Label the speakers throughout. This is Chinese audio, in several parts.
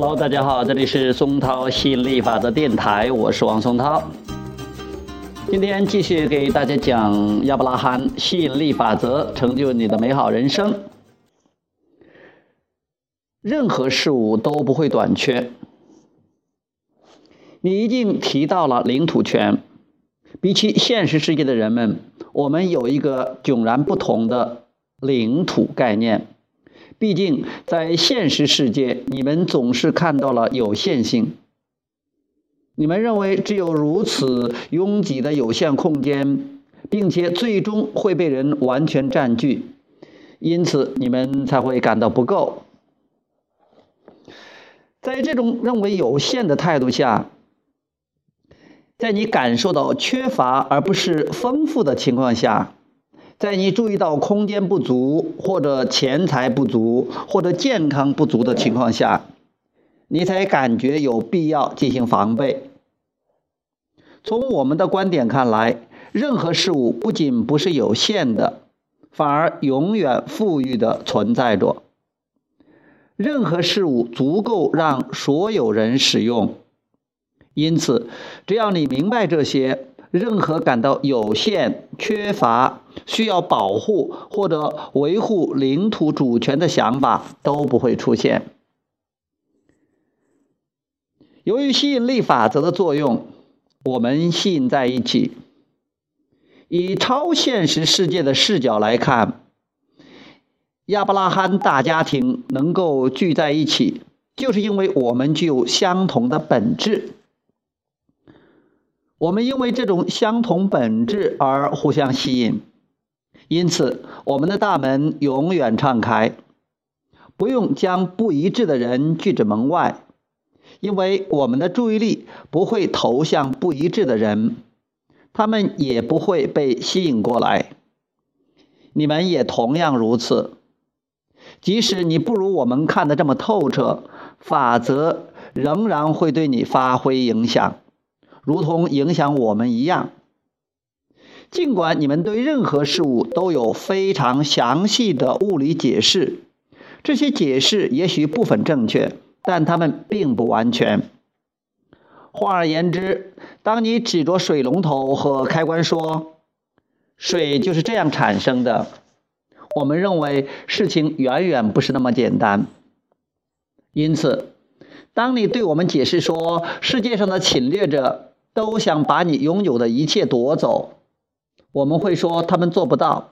Speaker 1: Hello，大家好，这里是松涛吸引力法则电台，我是王松涛。今天继续给大家讲亚伯拉罕吸引力法则，成就你的美好人生。任何事物都不会短缺。你已经提到了领土权，比起现实世界的人们，我们有一个迥然不同的领土概念。毕竟，在现实世界，你们总是看到了有限性。你们认为只有如此拥挤的有限空间，并且最终会被人完全占据，因此你们才会感到不够。在这种认为有限的态度下，在你感受到缺乏而不是丰富的情况下。在你注意到空间不足，或者钱财不足，或者健康不足的情况下，你才感觉有必要进行防备。从我们的观点看来，任何事物不仅不是有限的，反而永远富裕的存在着。任何事物足够让所有人使用，因此，只要你明白这些。任何感到有限、缺乏、需要保护或者维护领土主权的想法都不会出现。由于吸引力法则的作用，我们吸引在一起。以超现实世界的视角来看，亚伯拉罕大家庭能够聚在一起，就是因为我们具有相同的本质。我们因为这种相同本质而互相吸引，因此我们的大门永远敞开，不用将不一致的人拒之门外，因为我们的注意力不会投向不一致的人，他们也不会被吸引过来。你们也同样如此，即使你不如我们看得这么透彻，法则仍然会对你发挥影响。如同影响我们一样，尽管你们对任何事物都有非常详细的物理解释，这些解释也许部分正确，但它们并不完全。换而言之，当你指着水龙头和开关说“水就是这样产生的”，我们认为事情远远不是那么简单。因此，当你对我们解释说世界上的侵略者，都想把你拥有的一切夺走，我们会说他们做不到，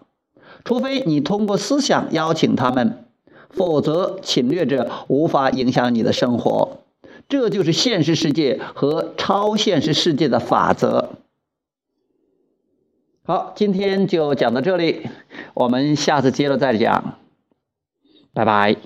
Speaker 1: 除非你通过思想邀请他们，否则侵略者无法影响你的生活。这就是现实世界和超现实世界的法则。好，今天就讲到这里，我们下次接着再讲，拜拜。